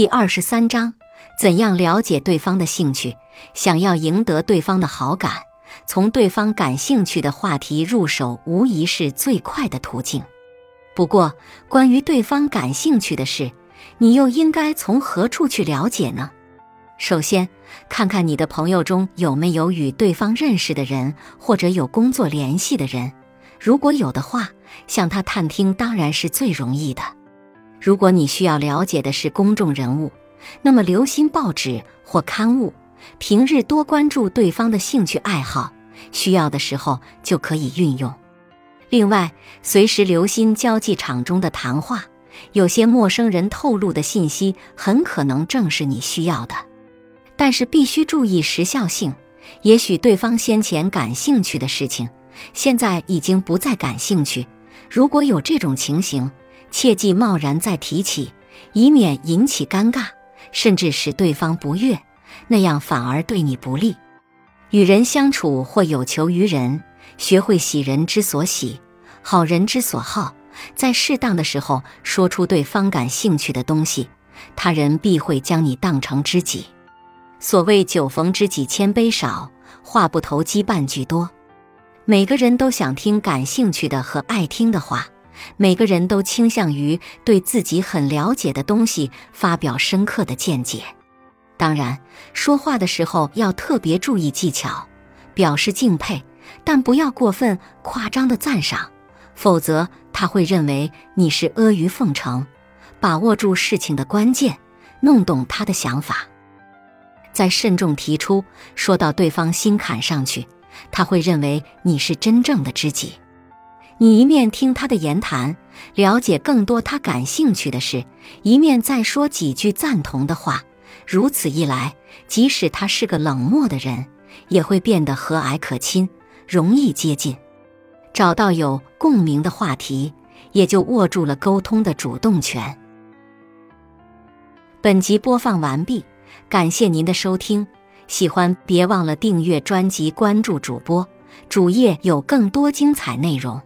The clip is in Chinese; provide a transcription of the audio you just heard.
第二十三章：怎样了解对方的兴趣？想要赢得对方的好感，从对方感兴趣的话题入手，无疑是最快的途径。不过，关于对方感兴趣的事，你又应该从何处去了解呢？首先，看看你的朋友中有没有与对方认识的人，或者有工作联系的人。如果有的话，向他探听当然是最容易的。如果你需要了解的是公众人物，那么留心报纸或刊物，平日多关注对方的兴趣爱好，需要的时候就可以运用。另外，随时留心交际场中的谈话，有些陌生人透露的信息很可能正是你需要的。但是必须注意时效性，也许对方先前感兴趣的事情，现在已经不再感兴趣。如果有这种情形，切忌贸然再提起，以免引起尴尬，甚至使对方不悦，那样反而对你不利。与人相处或有求于人，学会喜人之所喜，好人之所好，在适当的时候说出对方感兴趣的东西，他人必会将你当成知己。所谓酒逢知己千杯少，话不投机半句多。每个人都想听感兴趣的和爱听的话，每个人都倾向于对自己很了解的东西发表深刻的见解。当然，说话的时候要特别注意技巧，表示敬佩，但不要过分夸张的赞赏，否则他会认为你是阿谀奉承。把握住事情的关键，弄懂他的想法。再慎重提出，说到对方心坎上去，他会认为你是真正的知己。你一面听他的言谈，了解更多他感兴趣的事，一面再说几句赞同的话。如此一来，即使他是个冷漠的人，也会变得和蔼可亲，容易接近，找到有共鸣的话题，也就握住了沟通的主动权。本集播放完毕。感谢您的收听，喜欢别忘了订阅专辑、关注主播，主页有更多精彩内容。